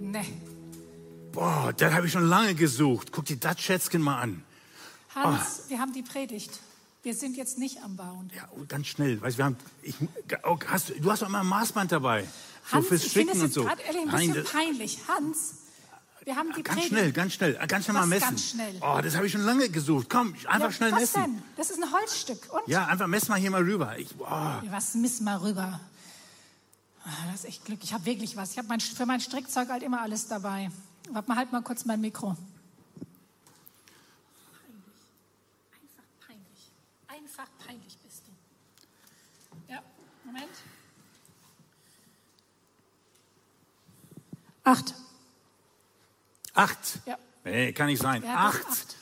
Ne. Boah, das habe ich schon lange gesucht. Guck dir das Schätzchen mal an. Hans, wir haben die Predigt. Wir sind jetzt nicht am Bauen. Ja, oh, ganz schnell. Weißt, wir haben, ich, oh, hast, du hast doch immer ein Maßband dabei. So Hans, fürs ich es und so. gerade ehrlich ein bisschen peinlich. Hans, wir haben die ganz Predigt. schnell, ganz schnell, ganz schnell mal Was messen. ganz schnell? Oh, das habe ich schon lange gesucht. Komm, einfach Ja, schnell was messen. denn? Das ist ein Holzstück. Und? Ja, einfach mess mal hier mal rüber. Ich, oh, Ja, Was miss mal rüber. Ah, Das ist echt Glück. Ich habe wirklich was. Ich habe mein, für mein Strickzeug halt immer alles dabei. Warte mal, halt mal kurz mein Mikro. Einfach peinlich. Einfach peinlich bist du. Ja, Moment. Acht. acht. Ja. Nee, kann nicht sein. Ja, acht. acht.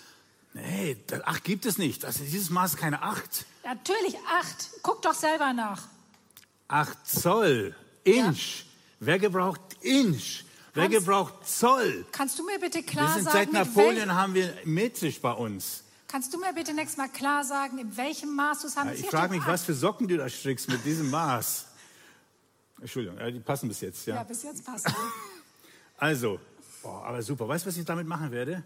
Nee, das, acht gibt es nicht. Das, dieses Maß ist keine acht. Natürlich acht. Guck doch selber nach. Acht Zoll. Inch. Wer gebraucht Inch? Wer Hans- gebraucht Zoll? Kannst du mir bitte klar sagen, seit Napoleon haben wir metrisch bei uns. kannst du mir bitte nächstes Mal klar sagen, in welchem Maß du es Ja, handelt? ich frage mich, was für Socken du da strickst mit diesem Maß. Entschuldigung, ja, die passen bis jetzt, Ja, ja. bis jetzt passt es. Also, boah, aber super. Weißt du, was ich damit machen werde?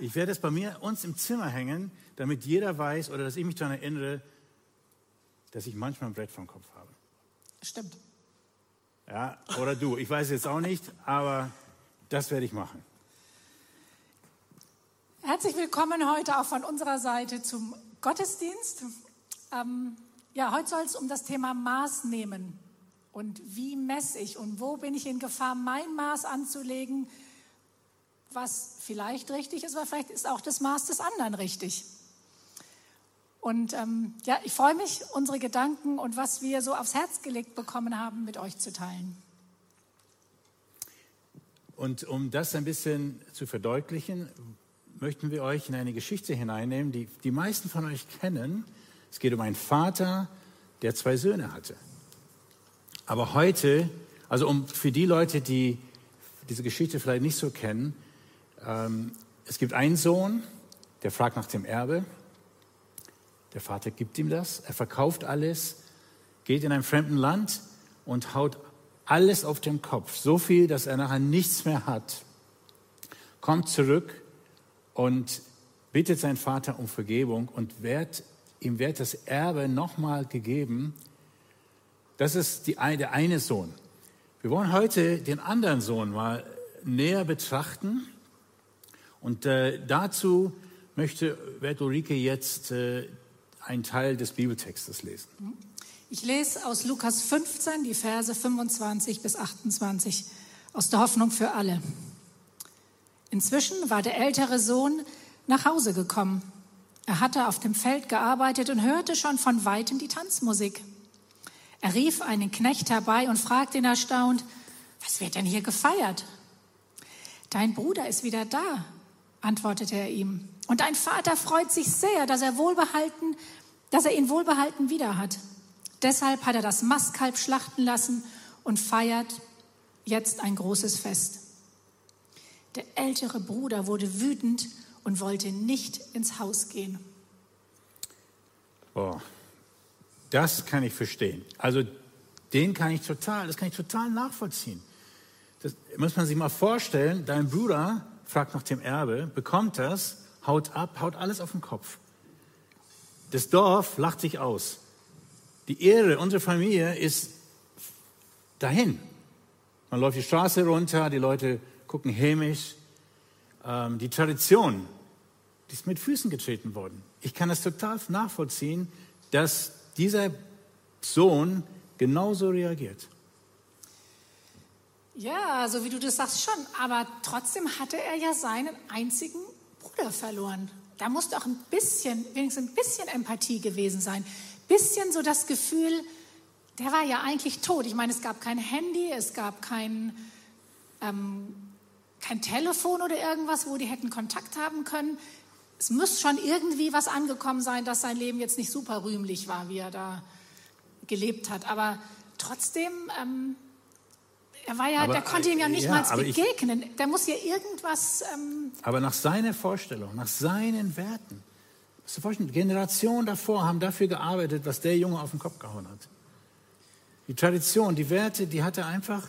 Ich werde es bei mir uns im Zimmer hängen, damit jeder weiß oder dass ich mich daran erinnere, dass ich manchmal ein Brett vom Kopf habe. Stimmt. Ja, oder du. Ich weiß jetzt auch nicht, aber das werde ich machen. Herzlich willkommen heute auch von unserer Seite zum Gottesdienst. Ähm, ja, heute soll es um das Thema Maß nehmen. Und wie messe ich und wo bin ich in Gefahr, mein Maß anzulegen, was vielleicht richtig ist, aber vielleicht ist auch das Maß des anderen richtig. Und ähm, ja, ich freue mich, unsere Gedanken und was wir so aufs Herz gelegt bekommen haben, mit euch zu teilen. Und um das ein bisschen zu verdeutlichen, möchten wir euch in eine Geschichte hineinnehmen, die die meisten von euch kennen. Es geht um einen Vater, der zwei Söhne hatte. Aber heute, also um für die Leute, die diese Geschichte vielleicht nicht so kennen, ähm, es gibt einen Sohn, der fragt nach dem Erbe. Der Vater gibt ihm das. Er verkauft alles, geht in ein fremden Land und haut alles auf den Kopf. So viel, dass er nachher nichts mehr hat. Kommt zurück und bittet seinen Vater um Vergebung und wird, ihm wird das Erbe nochmal gegeben. Das ist die, der eine Sohn. Wir wollen heute den anderen Sohn mal näher betrachten. Und äh, dazu möchte wird Ulrike jetzt äh, einen Teil des Bibeltextes lesen. Ich lese aus Lukas 15 die Verse 25 bis 28 aus der Hoffnung für alle. Inzwischen war der ältere Sohn nach Hause gekommen. Er hatte auf dem Feld gearbeitet und hörte schon von weitem die Tanzmusik. Er rief einen Knecht herbei und fragte ihn erstaunt, was wird denn hier gefeiert? Dein Bruder ist wieder da, antwortete er ihm. Und dein Vater freut sich sehr, dass er wohlbehalten, dass er ihn wohlbehalten wieder hat. Deshalb hat er das Mastkalb schlachten lassen und feiert jetzt ein großes Fest. Der ältere Bruder wurde wütend und wollte nicht ins Haus gehen. Boah, das kann ich verstehen. Also den kann ich total, das kann ich total nachvollziehen. Das muss man sich mal vorstellen. Dein Bruder fragt nach dem Erbe, bekommt das, haut ab, haut alles auf den Kopf. Das Dorf lacht sich aus. Die Ehre unserer Familie ist dahin. Man läuft die Straße runter, die Leute gucken hämisch. Ähm, die Tradition, die ist mit Füßen getreten worden. Ich kann das total nachvollziehen, dass dieser Sohn genauso reagiert. Ja, so wie du das sagst schon, aber trotzdem hatte er ja seinen einzigen Bruder verloren. Da muss doch ein bisschen, wenigstens ein bisschen Empathie gewesen sein. Bisschen so das Gefühl, der war ja eigentlich tot. Ich meine, es gab kein Handy, es gab kein, ähm, kein Telefon oder irgendwas, wo die hätten Kontakt haben können. Es muss schon irgendwie was angekommen sein, dass sein Leben jetzt nicht super rühmlich war, wie er da gelebt hat. Aber trotzdem, ähm, er war ja, Aber, der konnte ihm ja nicht ja, mal aber ich- begegnen. Der muss ja irgendwas. Ähm, Aber nach seiner Vorstellung, nach seinen Werten, musst du vorstellen, Generationen davor haben dafür gearbeitet, was der Junge auf den Kopf gehauen hat. Die Tradition, die Werte, die hat er einfach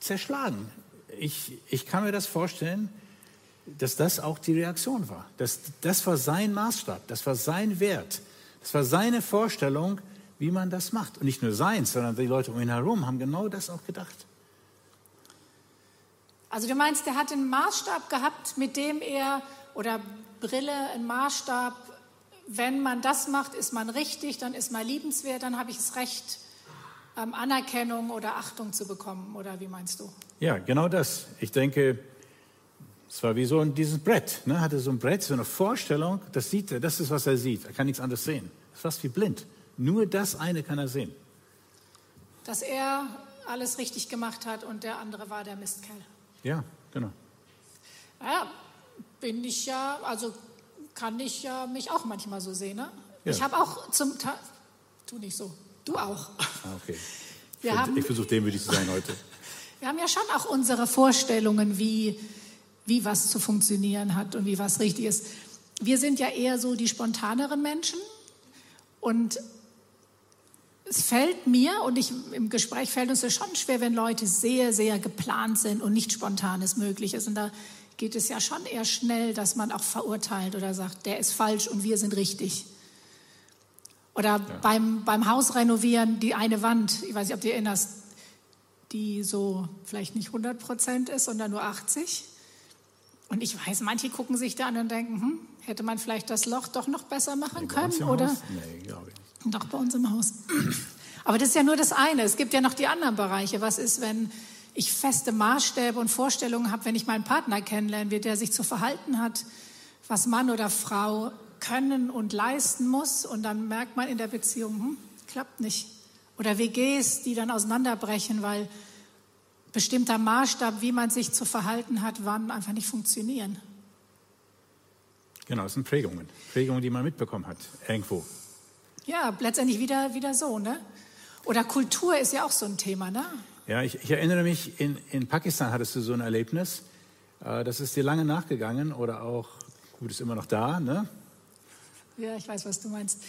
zerschlagen. Ich, ich kann mir das vorstellen, dass das auch die Reaktion war. Das, das war sein Maßstab, das war sein Wert, das war seine Vorstellung, wie man das macht. Und nicht nur seins, sondern die Leute um ihn herum haben genau das auch gedacht. Also du meinst, er hat einen Maßstab gehabt, mit dem er, oder Brille, einen Maßstab, wenn man das macht, ist man richtig, dann ist man liebenswert, dann habe ich das Recht, ähm, Anerkennung oder Achtung zu bekommen. Oder wie meinst du? Ja, genau das. Ich denke, es war wie so ein, dieses Brett. Ne? Hatte so ein Brett, so eine Vorstellung, das sieht er, das ist, was er sieht. Er kann nichts anderes sehen. Das ist fast wie blind. Nur das eine kann er sehen. Dass er alles richtig gemacht hat und der andere war der Mistkerl. Ja, genau. Ja, bin ich ja, also kann ich ja mich auch manchmal so sehen. Ne? Ja. Ich habe auch zum Teil, tu nicht so, du auch. Ah, okay. Wir ich, ich versuche demütig zu sein heute. Wir haben ja schon auch unsere Vorstellungen, wie, wie was zu funktionieren hat und wie was richtig ist. Wir sind ja eher so die spontaneren Menschen und es fällt mir und ich, im Gespräch fällt uns das schon schwer, wenn Leute sehr, sehr geplant sind und nicht Spontanes möglich ist. Und da geht es ja schon eher schnell, dass man auch verurteilt oder sagt, der ist falsch und wir sind richtig. Oder ja. beim, beim Haus renovieren, die eine Wand, ich weiß nicht, ob du erinnerst, die so vielleicht nicht 100 Prozent ist, sondern nur 80. Und ich weiß, manche gucken sich da an und denken, hm, hätte man vielleicht das Loch doch noch besser machen können? Oder? Nee, glaube ich nicht. Doch bei uns im Haus. Aber das ist ja nur das eine. Es gibt ja noch die anderen Bereiche. Was ist, wenn ich feste Maßstäbe und Vorstellungen habe, wenn ich meinen Partner kennenlerne, wie der sich zu verhalten hat, was Mann oder Frau können und leisten muss. Und dann merkt man in der Beziehung, hm, klappt nicht. Oder WGs, die dann auseinanderbrechen, weil bestimmter Maßstab, wie man sich zu verhalten hat, wann einfach nicht funktionieren. Genau, das sind Prägungen. Prägungen, die man mitbekommen hat, irgendwo. Ja, letztendlich wieder, wieder so, ne? Oder Kultur ist ja auch so ein Thema, ne? Ja, ich, ich erinnere mich, in, in Pakistan hattest du so ein Erlebnis. Äh, das ist dir lange nachgegangen oder auch, gut, ist immer noch da, ne? Ja, ich weiß, was du meinst.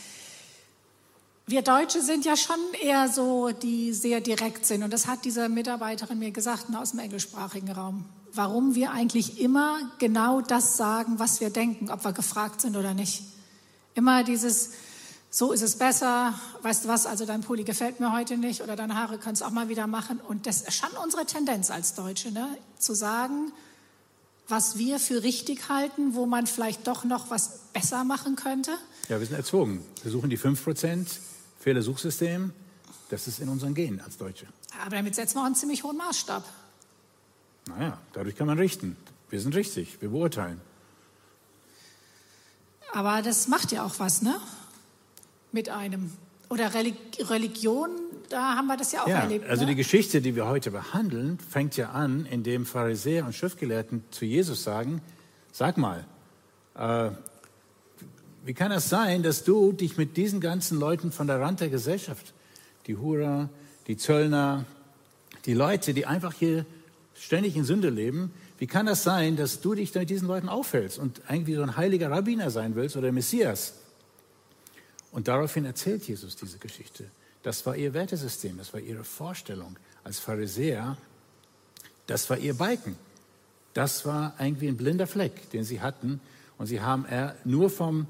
Wir Deutsche sind ja schon eher so, die sehr direkt sind. Und das hat diese Mitarbeiterin mir gesagt ne, aus dem englischsprachigen Raum. Warum wir eigentlich immer genau das sagen, was wir denken, ob wir gefragt sind oder nicht. Immer dieses, so ist es besser, weißt du was, also dein Pulli gefällt mir heute nicht oder deine Haare kannst du auch mal wieder machen. Und das ist schon unsere Tendenz als Deutsche, ne? zu sagen, was wir für richtig halten, wo man vielleicht doch noch was besser machen könnte. Ja, wir sind erzogen. Wir suchen die 5% Fehlersuchsystem. Das ist in unseren Genen als Deutsche. Aber damit setzen wir auch einen ziemlich hohen Maßstab. Naja, dadurch kann man richten. Wir sind richtig, wir beurteilen. Aber das macht ja auch was, ne? Mit einem. Oder Religion, da haben wir das ja auch ja, erlebt. Also ne? die Geschichte, die wir heute behandeln, fängt ja an, indem Pharisäer und Schriftgelehrten zu Jesus sagen, sag mal, äh, wie kann das sein, dass du dich mit diesen ganzen Leuten von der Rand der Gesellschaft, die Hurer, die Zöllner, die Leute, die einfach hier ständig in Sünde leben, wie kann das sein, dass du dich mit diesen Leuten aufhältst und irgendwie so ein heiliger Rabbiner sein willst oder Messias? Und daraufhin erzählt Jesus diese Geschichte. Das war ihr Wertesystem, das war ihre Vorstellung als Pharisäer, das war ihr Balken. Das war irgendwie ein blinder Fleck, den sie hatten. Und sie haben nur vom,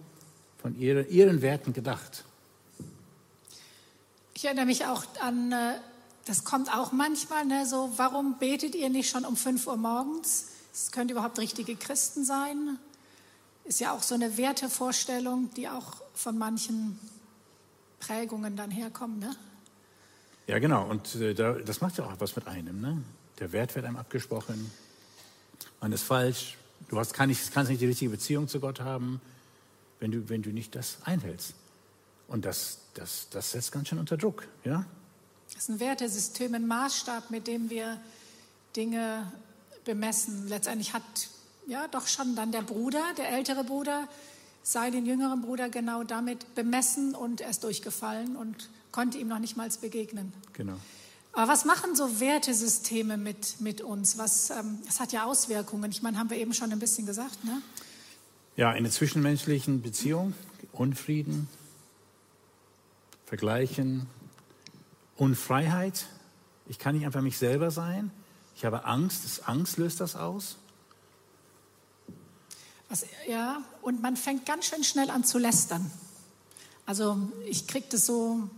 von ihre, ihren Werten gedacht. Ich erinnere mich auch an, äh, das kommt auch manchmal, ne, so, warum betet ihr nicht schon um 5 Uhr morgens? Es könnte überhaupt richtige Christen sein. Ist ja auch so eine Wertevorstellung, die auch von manchen Prägungen dann herkommen. Ne? Ja, genau. Und äh, das macht ja auch was mit einem. Ne? Der Wert wird einem abgesprochen. Man ist falsch. Du hast, kann nicht, kannst nicht die richtige Beziehung zu Gott haben, wenn du, wenn du nicht das einhältst. Und das, das, das setzt ganz schön unter Druck. Ja? Das ist ein Wertesystem, ein Maßstab, mit dem wir Dinge bemessen. Letztendlich hat ja doch schon dann der Bruder, der ältere Bruder, sei den jüngeren Bruder genau damit bemessen und er ist durchgefallen und konnte ihm noch nicht mal begegnen. Genau. Aber was machen so Wertesysteme mit, mit uns? Was, ähm, das hat ja Auswirkungen. Ich meine, haben wir eben schon ein bisschen gesagt. Ne? Ja, in der zwischenmenschlichen Beziehung, Unfrieden, Vergleichen, Unfreiheit. Ich kann nicht einfach mich selber sein. Ich habe Angst. Angst löst das aus. Was, ja, und man fängt ganz schön schnell an zu lästern. Also ich kriege das so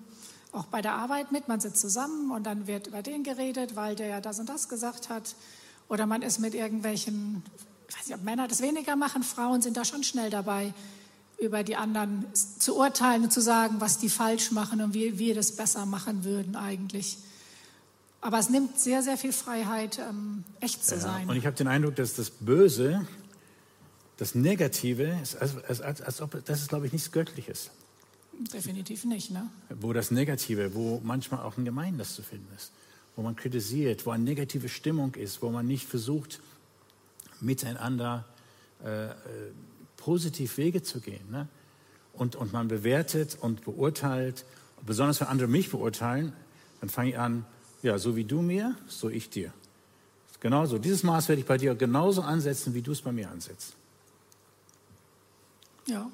auch bei der Arbeit mit. Man sitzt zusammen und dann wird über den geredet, weil der ja das und das gesagt hat. Oder man ist mit irgendwelchen, ich weiß nicht, ob Männer das weniger machen, Frauen sind da schon schnell dabei, über die anderen zu urteilen und zu sagen, was die falsch machen und wie wir das besser machen würden eigentlich. Aber es nimmt sehr, sehr viel Freiheit, ähm, echt zu ja, sein. Und ich habe den Eindruck, dass das Böse, das Negative, ist, als, als, als, ob das ist, glaube ich, nichts Göttliches. Definitiv nicht, ne? Wo das Negative, wo manchmal auch in Gemeinden das zu finden ist, wo man kritisiert, wo eine negative Stimmung ist, wo man nicht versucht, miteinander äh, äh positiv Wege zu gehen. Ne? Und, und man bewertet und beurteilt, besonders wenn andere mich beurteilen, dann fange ich an, ja, so wie du mir, so ich dir. Genauso, dieses Maß werde ich bei dir genauso ansetzen, wie du es bei mir ansetzt. Ja.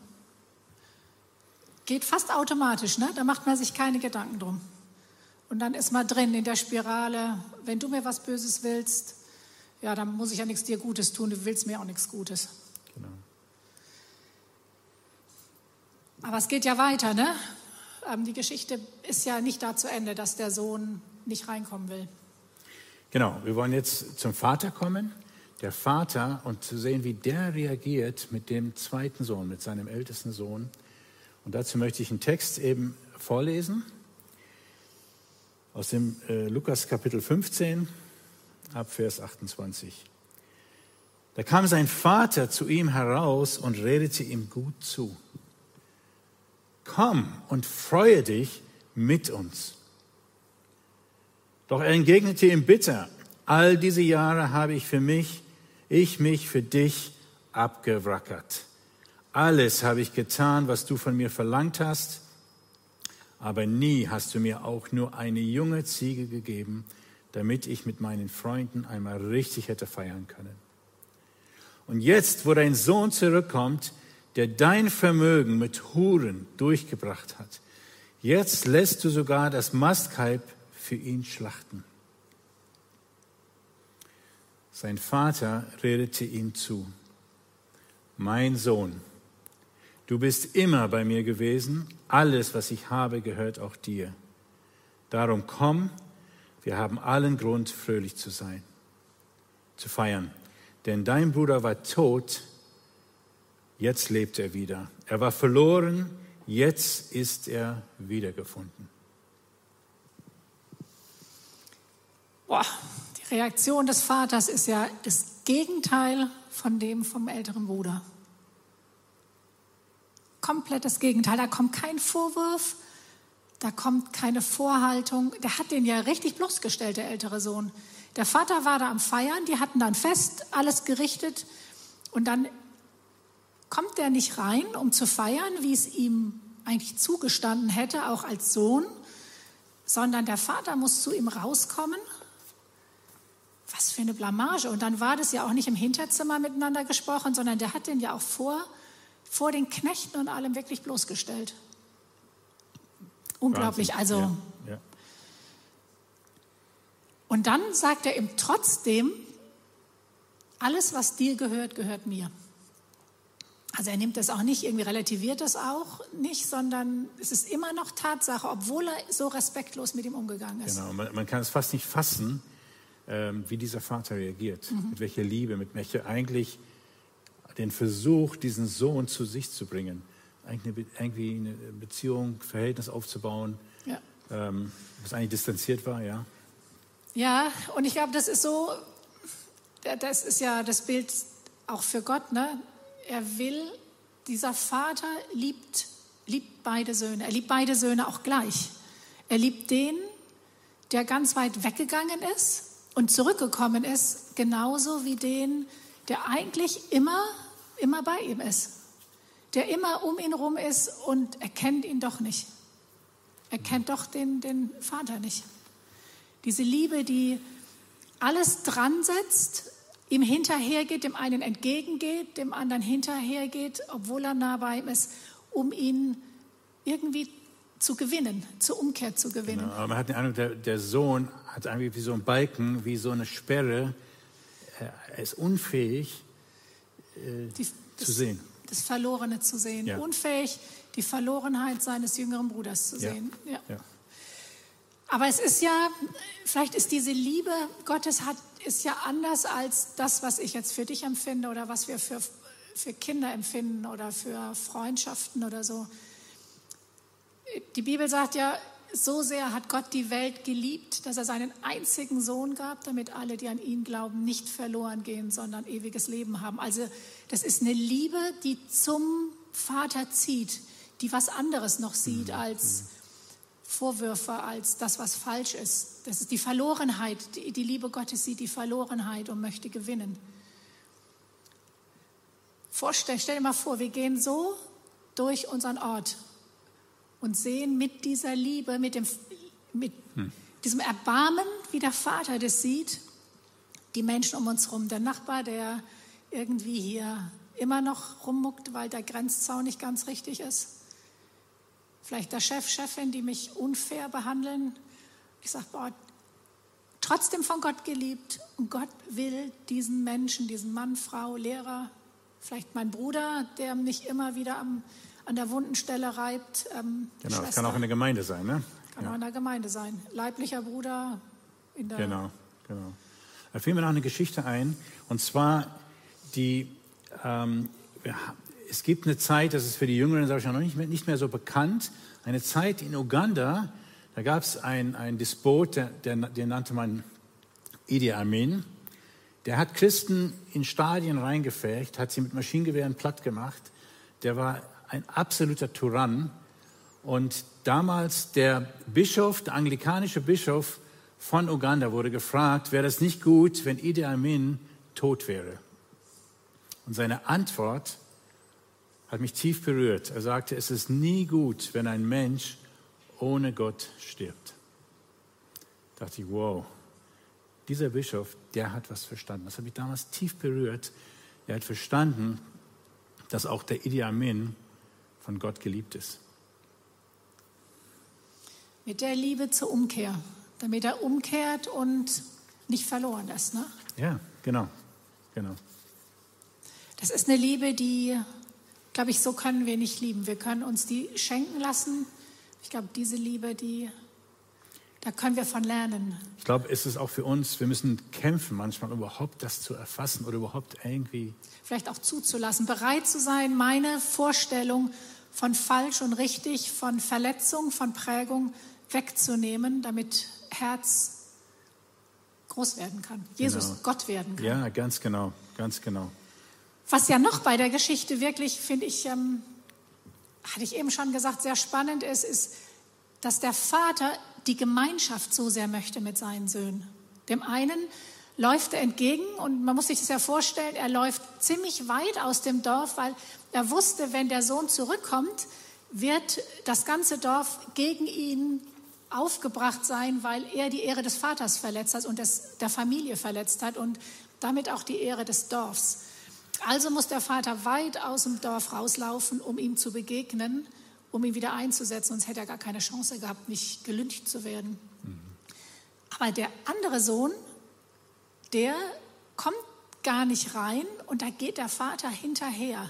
Geht fast automatisch, ne? Da macht man sich keine Gedanken drum. Und dann ist man drin in der Spirale, wenn du mir was Böses willst, ja, dann muss ich ja nichts dir Gutes tun, du willst mir auch nichts Gutes. Genau. Aber es geht ja weiter, ne? Ähm, die Geschichte ist ja nicht da zu Ende, dass der Sohn nicht reinkommen will. Genau, wir wollen jetzt zum Vater kommen. Der Vater und zu sehen, wie der reagiert mit dem zweiten Sohn, mit seinem ältesten Sohn. Und dazu möchte ich einen Text eben vorlesen aus dem äh, Lukas Kapitel 15 ab Vers 28. Da kam sein Vater zu ihm heraus und redete ihm gut zu komm und freue dich mit uns. Doch er entgegnete ihm bitter, all diese Jahre habe ich für mich, ich mich für dich abgewrackert. Alles habe ich getan, was du von mir verlangt hast, aber nie hast du mir auch nur eine junge Ziege gegeben, damit ich mit meinen Freunden einmal richtig hätte feiern können. Und jetzt, wo dein Sohn zurückkommt, der dein Vermögen mit Huren durchgebracht hat. Jetzt lässt du sogar das Mastkalb für ihn schlachten. Sein Vater redete ihm zu. Mein Sohn, du bist immer bei mir gewesen, alles, was ich habe, gehört auch dir. Darum komm, wir haben allen Grund, fröhlich zu sein, zu feiern. Denn dein Bruder war tot Jetzt lebt er wieder. Er war verloren, jetzt ist er wiedergefunden. Boah, Reaktion des Vaters ist ja das Gegenteil von dem vom älteren Bruder. Komplett das Gegenteil. Da kommt kein Vorwurf, da kommt keine Vorhaltung. Der hat den ja richtig bloßgestellt, der ältere Sohn. Der Vater war da am Feiern, die hatten dann fest, alles gerichtet. Und dann kommt er nicht rein, um zu feiern, wie es ihm eigentlich zugestanden hätte, auch als Sohn, sondern der Vater muss zu ihm rauskommen. Was für eine Blamage. Und dann war das ja auch nicht im Hinterzimmer miteinander gesprochen, sondern der hat den ja auch vor, vor den Knechten und allem wirklich bloßgestellt. Unglaublich. Also. Ja, ja. Und dann sagt er ihm trotzdem, alles, was dir gehört, gehört mir. Also er nimmt das auch nicht, irgendwie relativiert das auch nicht, sondern es ist immer noch Tatsache, obwohl er so respektlos mit ihm umgegangen ist. Genau, man, man kann es fast nicht fassen, ähm, wie dieser Vater reagiert, mhm. mit welcher Liebe, mit welcher eigentlich den Versuch, diesen Sohn zu sich zu bringen, eigentlich eine, irgendwie eine Beziehung, Verhältnis aufzubauen, ja. ähm, was eigentlich distanziert war, ja. Ja, und ich glaube, das ist so, das ist ja das Bild auch für Gott, ne? er will, dieser Vater liebt, liebt beide Söhne. Er liebt beide Söhne auch gleich. Er liebt den, der ganz weit weggegangen ist und zurückgekommen ist, genauso wie den, der eigentlich immer, immer bei ihm ist. Der immer um ihn rum ist und er kennt ihn doch nicht. Er kennt doch den, den Vater nicht. Diese Liebe, die alles dran setzt, ihm hinterhergeht, dem einen entgegengeht, dem anderen hinterhergeht, obwohl er nah bei ihm ist, um ihn irgendwie zu gewinnen, zur Umkehr zu gewinnen. Genau, aber man hat den Eindruck, der, der Sohn hat wie so ein Balken, wie so eine Sperre. Er ist unfähig äh, Die, zu das, sehen. das Verlorene zu sehen. Ja. Unfähig, die Verlorenheit seines jüngeren Bruders zu Ja. sehen. Ja. Ja. Aber es ist ja, vielleicht ist diese Liebe Gottes hat, ist ja anders als das, was ich jetzt für dich empfinde oder was wir für, für Kinder empfinden oder für Freundschaften oder so. Die Bibel sagt ja, so sehr hat Gott die Welt geliebt, dass er seinen einzigen Sohn gab, damit alle, die an ihn glauben, nicht verloren gehen, sondern ewiges Leben haben. Also das ist eine Liebe, die zum Vater zieht, die was anderes noch sieht als Vorwürfe, als das, was falsch ist. Das ist die Verlorenheit. Die, die Liebe Gottes sieht die Verlorenheit und möchte gewinnen. Vorstell, stell dir mal vor, wir gehen so durch unseren Ort und sehen mit dieser Liebe, mit, dem, mit diesem Erbarmen, wie der Vater das sieht, die Menschen um uns herum. Der Nachbar, der irgendwie hier immer noch rummuckt, weil der Grenzzaun nicht ganz richtig ist. Vielleicht der Chef, Chefin, die mich unfair behandeln. Ich sage, boah, trotzdem von Gott geliebt und Gott will diesen Menschen, diesen Mann, Frau, Lehrer, vielleicht mein Bruder, der mich immer wieder am, an der wunden Stelle reibt. Ähm, Genau, das Schwester, kann auch in der Gemeinde sein, ne? kann auch in der Gemeinde sein. Leiblicher Bruder in der Genau, genau. Da fiel mir noch eine Geschichte ein, und zwar die, ähm, es gibt eine Zeit, das ist für die Jüngeren, sage ich noch nicht mehr, nicht mehr so bekannt, eine Zeit in Uganda, da gab es einen ein Despot, der, der, den nannte man Idi Amin. Der hat Christen in Stadien reingefecht, hat sie mit Maschinengewehren platt gemacht. Der war ein absoluter Tyrann. Und damals der Bischof, der anglikanische Bischof von Uganda wurde gefragt, wäre es nicht gut, wenn Idi Amin tot wäre? Und seine Antwort hat mich tief berührt. Er sagte, es ist nie gut, wenn ein Mensch ohne Gott stirbt. Da dachte ich, wow, dieser Bischof, der hat was verstanden. Das hat mich damals tief berührt. Er hat verstanden, dass auch der Idi Amin von Gott geliebt ist. mit der Liebe zur Umkehr, damit er umkehrt und nicht verloren ist. Ne? Ja, genau, genau. Das ist eine Liebe, die, glaube ich, so können wir nicht lieben. Wir können uns die schenken lassen. Ich glaube, diese Liebe, die, da können wir von lernen. Ich glaube, es ist auch für uns, wir müssen kämpfen manchmal, um überhaupt das zu erfassen oder überhaupt irgendwie. Vielleicht auch zuzulassen, bereit zu sein, meine Vorstellung von falsch und richtig, von Verletzung, von Prägung wegzunehmen, damit Herz groß werden kann. Jesus Genau. Gott werden kann. Ja, ganz genau, ganz genau. Was ja noch bei der Geschichte wirklich, finde ich, ähm, hatte ich eben schon gesagt, sehr spannend ist, ist, dass der Vater die Gemeinschaft so sehr möchte mit seinen Söhnen. Dem einen läuft er entgegen und man muss sich das ja vorstellen, er läuft ziemlich weit aus dem Dorf, weil er wusste, wenn der Sohn zurückkommt, wird das ganze Dorf gegen ihn aufgebracht sein, weil er die Ehre des Vaters verletzt hat und des, der Familie verletzt hat und damit auch die Ehre des Dorfs. Also muss der Vater weit aus dem Dorf rauslaufen, um ihm zu begegnen, um ihn wieder einzusetzen, sonst hätte er gar keine Chance gehabt, nicht gelüncht zu werden. Aber der andere Sohn, der kommt gar nicht rein und da geht der Vater hinterher.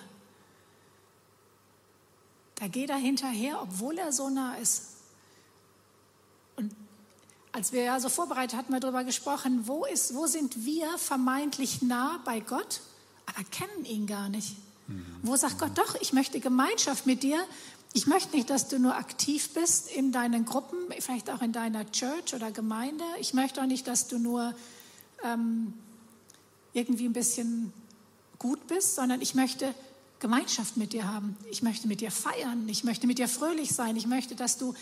Da geht er hinterher, obwohl er so nah ist. Und als wir ja so vorbereitet hatten, wir darüber gesprochen, wo, ist, wo sind wir vermeintlich nah bei Gott, aber kennen ihn gar nicht. Wo sagt Gott, doch, ich möchte Gemeinschaft mit dir. Ich möchte nicht, dass du nur aktiv bist in deinen Gruppen, vielleicht auch in deiner Church oder Gemeinde. Ich möchte auch nicht, dass du nur ähm, irgendwie ein bisschen gut bist, sondern ich möchte Gemeinschaft mit dir haben. Ich möchte mit dir feiern. Ich möchte mit dir fröhlich sein. Ich möchte, dass du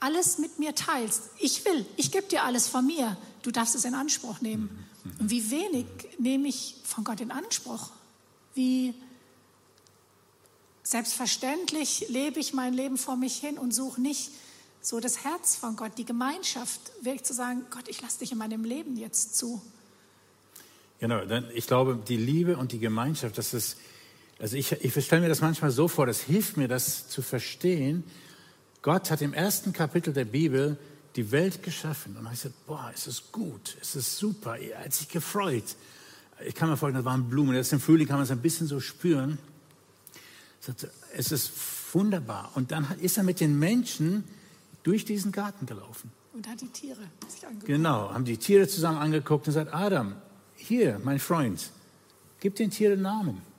alles mit mir teilst. Ich will, ich gebe dir alles von mir. Du darfst es in Anspruch nehmen. Und wie wenig nehme ich von Gott in Anspruch? Wie selbstverständlich lebe ich mein Leben vor mich hin und suche nicht so das Herz von Gott, die Gemeinschaft, wirklich zu sagen, Gott, ich lasse dich in meinem Leben jetzt zu. Genau, ich glaube, die Liebe und die Gemeinschaft, das ist, also ich, ich stelle mir das manchmal so vor, das hilft mir, das zu verstehen, Gott hat im ersten Kapitel der Bibel die Welt geschaffen. Und ich sagte, boah, es ist gut, es ist super, er hat sich gefreut. Ich kann mir vorstellen, da waren Blumen, erst im Frühling kann man es ein bisschen so spüren. Es ist wunderbar. Und dann ist er mit den Menschen durch diesen Garten gelaufen. Und hat die Tiere sich angeguckt. Genau, haben die Tiere zusammen angeguckt und sagt, Adam, hier, mein Freund, gib den Tieren Namen.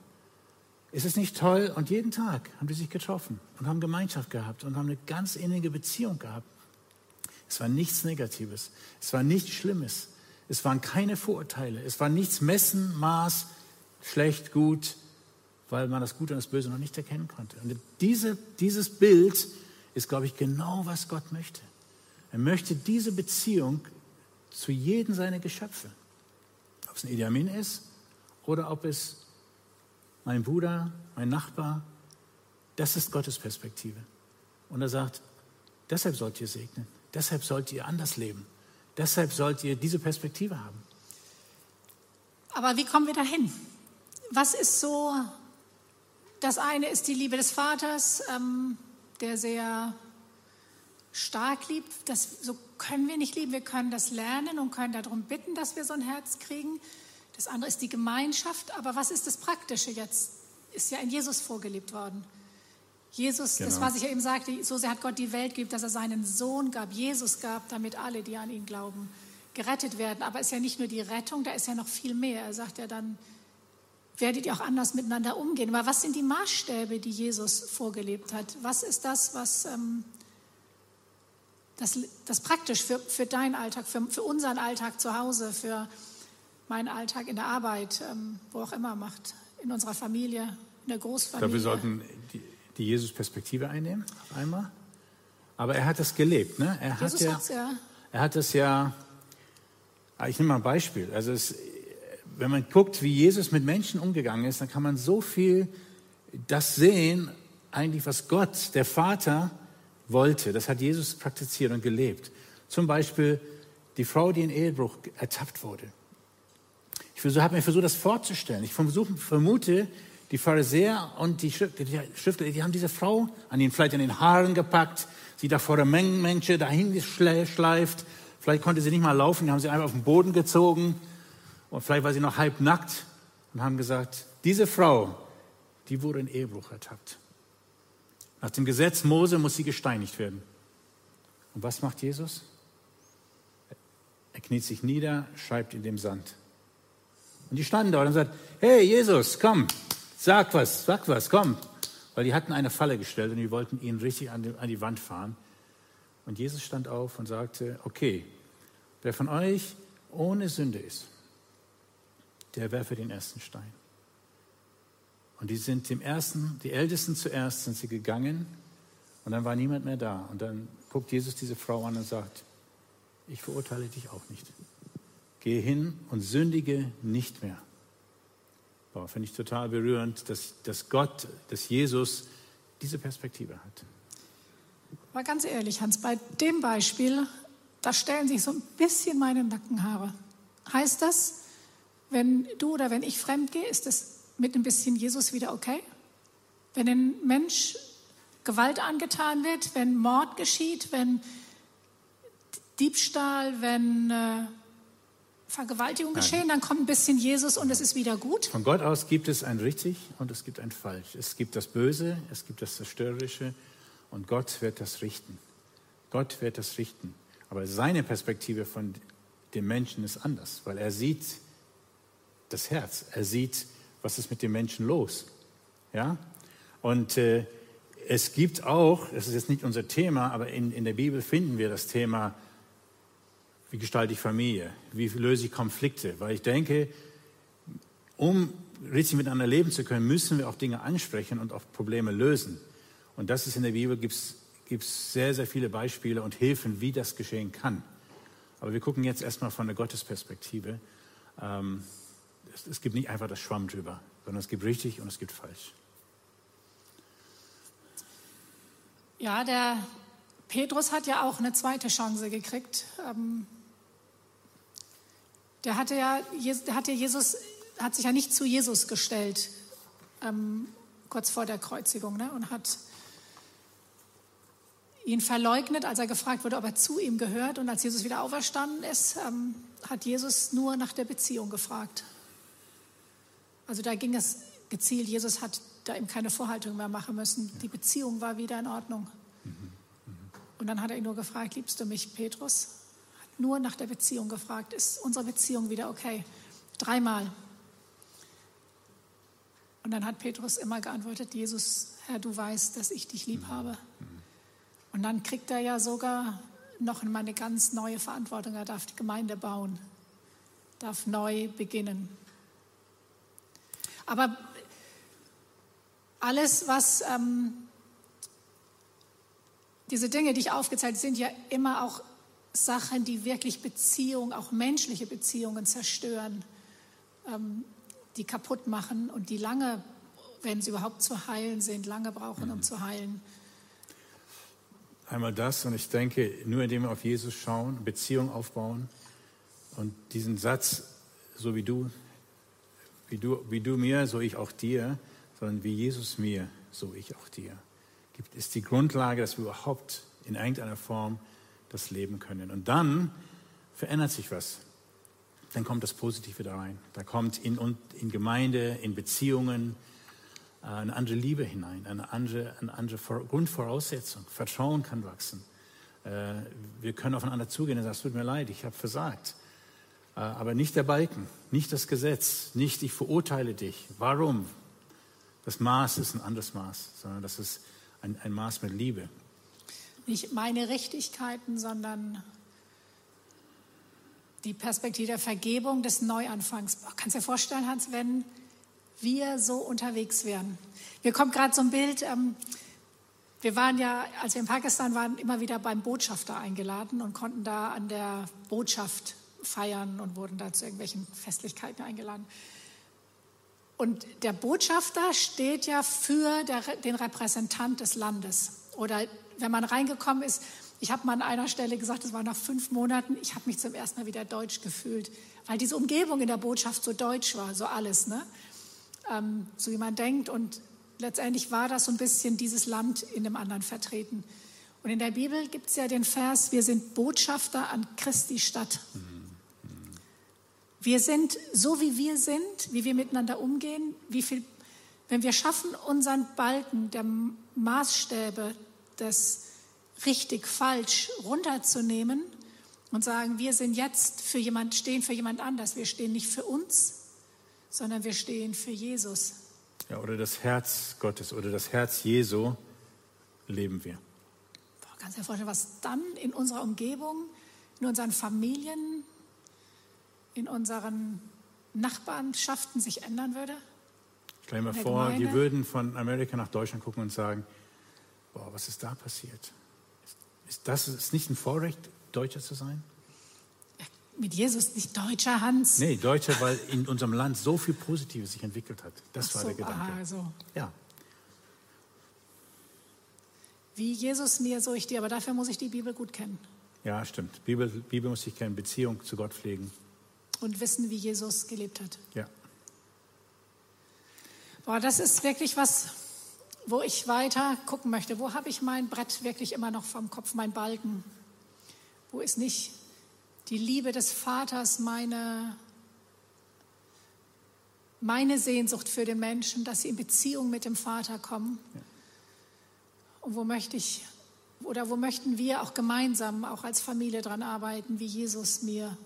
Ist es nicht toll? Und jeden Tag haben die sich getroffen und haben Gemeinschaft gehabt und haben eine ganz innige Beziehung gehabt. Es war nichts Negatives. Es war nichts Schlimmes. Es waren keine Vorurteile. Es war nichts Messen, Maß, schlecht, gut, weil man das Gute und das Böse noch nicht erkennen konnte. Und diese, dieses Bild ist, glaube ich, genau, was Gott möchte. Er möchte diese Beziehung zu jedem seiner Geschöpfe. Ob es ein Idi Amin ist oder ob es mein Bruder, mein Nachbar, das ist Gottes Perspektive. Und er sagt, deshalb sollt ihr segnen. Deshalb sollt ihr anders leben. Deshalb sollt ihr diese Perspektive haben. Aber wie kommen wir dahin? Was ist so? Das eine ist die Liebe des Vaters, ähm, der sehr stark liebt. Das, so können wir nicht lieben. Wir können das lernen und können darum bitten, dass wir so ein Herz kriegen. Das andere ist die Gemeinschaft. Aber was ist das Praktische jetzt? Ist ja in Jesus vorgelebt worden. Jesus, genau. das was ich ja eben sagte, so sehr hat Gott die Welt geliebt, dass er seinen Sohn gab, Jesus gab, damit alle, die an ihn glauben, gerettet werden. Aber es ist ja nicht nur die Rettung, da ist ja noch viel mehr. Er sagt ja dann, werdet ihr auch anders miteinander umgehen. Aber was sind die Maßstäbe, die Jesus vorgelebt hat? Was ist das, was ähm, das, das praktisch für, für deinen Alltag, für, für unseren Alltag zu Hause, für meinen Alltag in der Arbeit, ähm, wo auch immer macht, in unserer Familie, in der Großfamilie? Ich glaube, wir sollten die, die Jesus-Perspektive einnehmen, einmal. Aber er hat das gelebt, ne? Er Jesus hat ja, ja. Er hat das ja, ah, ich nehme mal ein Beispiel. Also es, wenn man guckt, wie Jesus mit Menschen umgegangen ist, dann kann man so viel das sehen, eigentlich was Gott, der Vater, wollte. Das hat Jesus praktiziert und gelebt. Zum Beispiel die Frau, die in Ehebruch ertappt wurde. Ich habe mir versucht, das vorzustellen. Ich vermute, die Pharisäer und die Schriftler, die haben diese Frau an den, vielleicht an den Haaren gepackt, sie da vor der Mengen dahin geschleift. Vielleicht konnte sie nicht mal laufen, die haben sie einfach auf den Boden gezogen. Und vielleicht war sie noch halb nackt und haben gesagt, diese Frau, die wurde in Ehebruch ertappt. Nach dem Gesetz Mose muss sie gesteinigt werden. Und was macht Jesus? Er kniet sich nieder, schreibt in dem Sand. Und die standen dort und sagt, hey Jesus, komm, Sag was, sag was, komm. Weil die hatten eine Falle gestellt und die wollten ihn richtig an die, an die Wand fahren. Und Jesus stand auf und sagte, okay, wer von euch ohne Sünde ist, der werfe den ersten Stein. Und die sind dem ersten, die Ältesten zuerst sind sie gegangen und dann war niemand mehr da. Und dann guckt Jesus diese Frau an und sagt, ich verurteile dich auch nicht. Gehe hin und sündige nicht mehr. Boah, finde ich total berührend, dass, dass Gott, dass Jesus diese Perspektive hat. Mal ganz ehrlich, Hans, bei dem Beispiel, da stellen sich so ein bisschen meine Nackenhaare. Heißt das, wenn du oder wenn ich fremd gehe, ist das mit ein bisschen Jesus wieder okay? Wenn ein Mensch Gewalt angetan wird, wenn Mord geschieht, wenn Diebstahl, wenn äh, Vergewaltigung Nein. geschehen, dann kommt ein bisschen Jesus und es ist wieder gut. Von Gott aus gibt es ein richtig und es gibt ein falsch. Es gibt das Böse, es gibt das Zerstörerische und Gott wird das richten. Gott wird das richten. Aber seine Perspektive von dem Menschen ist anders, weil er sieht das Herz, er sieht, was ist mit dem Menschen los. Ja? Und äh, es gibt auch, das ist jetzt nicht unser Thema, aber in, in der Bibel finden wir das Thema wie gestalte ich Familie? Wie löse ich Konflikte? Weil ich denke, um richtig miteinander leben zu können, müssen wir auch Dinge ansprechen und auch Probleme lösen. Und das ist in der Bibel, gibt es sehr, sehr viele Beispiele und Hilfen, wie das geschehen kann. Aber wir gucken jetzt erstmal von der Gottesperspektive. Ähm, es, es gibt nicht einfach das Schwamm drüber, sondern es gibt richtig und es gibt falsch. Ja, der Petrus hat ja auch eine zweite Chance gekriegt. Ähm, der hatte ja, der hatte Jesus, hat sich ja nicht zu Jesus gestellt, ähm, kurz vor der Kreuzigung, ne? und hat ihn verleugnet, als er gefragt wurde, ob er zu ihm gehört. Und als Jesus wieder auferstanden ist, ähm, hat Jesus nur nach der Beziehung gefragt. Also da ging es gezielt. Jesus hat da ihm keine Vorhaltung mehr machen müssen. Die Beziehung war wieder in Ordnung. Und dann hat er ihn nur gefragt, liebst du mich, Petrus? Nur nach der Beziehung gefragt, ist unsere Beziehung wieder okay? Dreimal. Und dann hat Petrus immer geantwortet, Jesus, Herr, du weißt, dass ich dich lieb habe. Und dann kriegt er ja sogar noch mal eine ganz neue Verantwortung. Er darf die Gemeinde bauen, darf neu beginnen. Aber alles, was ähm, diese Dinge, die ich aufgezählt, sind ja immer auch Sachen, die wirklich Beziehungen, auch menschliche Beziehungen zerstören, ähm, die kaputt machen und die lange, wenn sie überhaupt zu heilen sind, lange brauchen, um mhm. zu heilen. Einmal das und ich denke, nur indem wir auf Jesus schauen, Beziehung aufbauen und diesen Satz, so wie du, wie du, wie du mir, so ich auch dir, sondern wie Jesus mir, so ich auch dir, gibt, ist die Grundlage, dass wir überhaupt in irgendeiner Form das leben können. Und dann verändert sich was. Dann kommt das Positive da rein. Da kommt in, in Gemeinde, in Beziehungen äh, eine andere Liebe hinein, eine andere, eine andere Grundvoraussetzung. Vertrauen kann wachsen. Äh, wir können aufeinander zugehen und sagen, es tut mir leid, ich habe versagt. Äh, aber nicht der Balken, nicht das Gesetz, nicht ich verurteile dich. Warum? Das Maß ist ein anderes Maß, sondern das ist ein, ein Maß mit Liebe. Nicht meine Richtigkeiten, sondern die Perspektive der Vergebung, des Neuanfangs. Kannst du dir vorstellen, Hans, wenn wir so unterwegs wären? Mir kommt gerade so ein Bild. Ähm, wir waren ja, als wir in Pakistan waren, immer wieder beim Botschafter eingeladen und konnten da an der Botschaft feiern und wurden da zu irgendwelchen Festlichkeiten eingeladen. Und der Botschafter steht ja für der, den Repräsentant des Landes. Oder wenn man reingekommen ist, ich habe mal an einer Stelle gesagt, es war nach fünf Monaten, ich habe mich zum ersten Mal wieder deutsch gefühlt, weil diese Umgebung in der Botschaft so deutsch war, so alles, ne? Ähm, so wie man denkt. Und letztendlich war das so ein bisschen dieses Land in dem anderen vertreten. Und in der Bibel gibt es ja den Vers, wir sind Botschafter an Christi Stadt. Wir sind so, wie wir sind, wie wir miteinander umgehen, wie viel, wenn wir schaffen, unseren Balken der Maßstäbe des richtig, falsch runterzunehmen und sagen, wir sind jetzt für jemand, stehen für jemand anders. Wir stehen nicht für uns, sondern wir stehen für Jesus. Ja, oder das Herz Gottes oder das Herz Jesu leben wir. Boah, kannst du dir vorstellen, was dann in unserer Umgebung, in unseren Familien, in unseren Nachbarschaften sich ändern würde? Stell dir mal vor, Gemeinde? die würden von Amerika nach Deutschland gucken und sagen, boah, was ist da passiert? Ist das ist nicht ein Vorrecht, Deutscher zu sein? mit Jesus nicht Deutscher, Hans? Nee, Deutscher, weil in unserem Land so viel Positives sich entwickelt hat. Das Ach war so, der Gedanke. Aha, so. Ja. Wie Jesus mir, so ich dir, aber dafür muss ich die Bibel gut kennen. Ja, stimmt. Bibel, Bibel muss ich kennen, Beziehung zu Gott pflegen und wissen, wie Jesus gelebt hat. Ja. Boah, das ist wirklich was, wo ich weiter gucken möchte. Wo habe ich mein Brett wirklich immer noch vom Kopf, mein Balken? Wo ist nicht die Liebe des Vaters meine, meine Sehnsucht für den Menschen, dass sie in Beziehung mit dem Vater kommen? Ja. Und wo möchte ich oder wo möchten wir auch gemeinsam, auch als Familie daran arbeiten, wie Jesus mir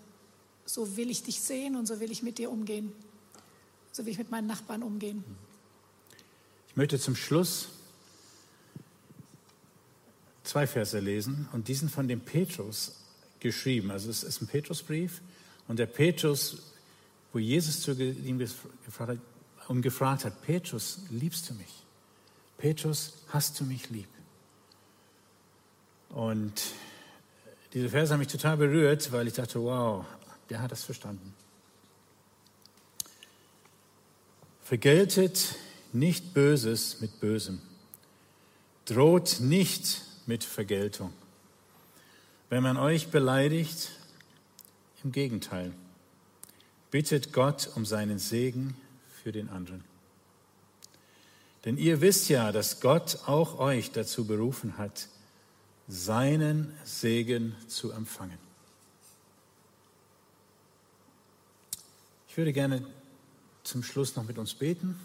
so will ich dich sehen und so will ich mit dir umgehen. So will ich mit meinen Nachbarn umgehen. Ich möchte zum Schluss zwei Verse lesen und die sind von dem Petrus geschrieben. Also es ist ein Petrusbrief und der Petrus, wo Jesus zu ihm gefragt hat, und gefragt hat, Petrus, liebst du mich? Petrus, hast du mich lieb? Und diese Verse haben mich total berührt, weil ich dachte, wow, der hat das verstanden. Vergeltet nicht Böses mit Bösem. Droht nicht mit Vergeltung. Wenn man euch beleidigt, im Gegenteil. Bittet Gott um seinen Segen für den anderen. Denn ihr wisst ja, dass Gott auch euch dazu berufen hat, seinen Segen zu empfangen. Ich würde gerne zum Schluss noch mit uns beten.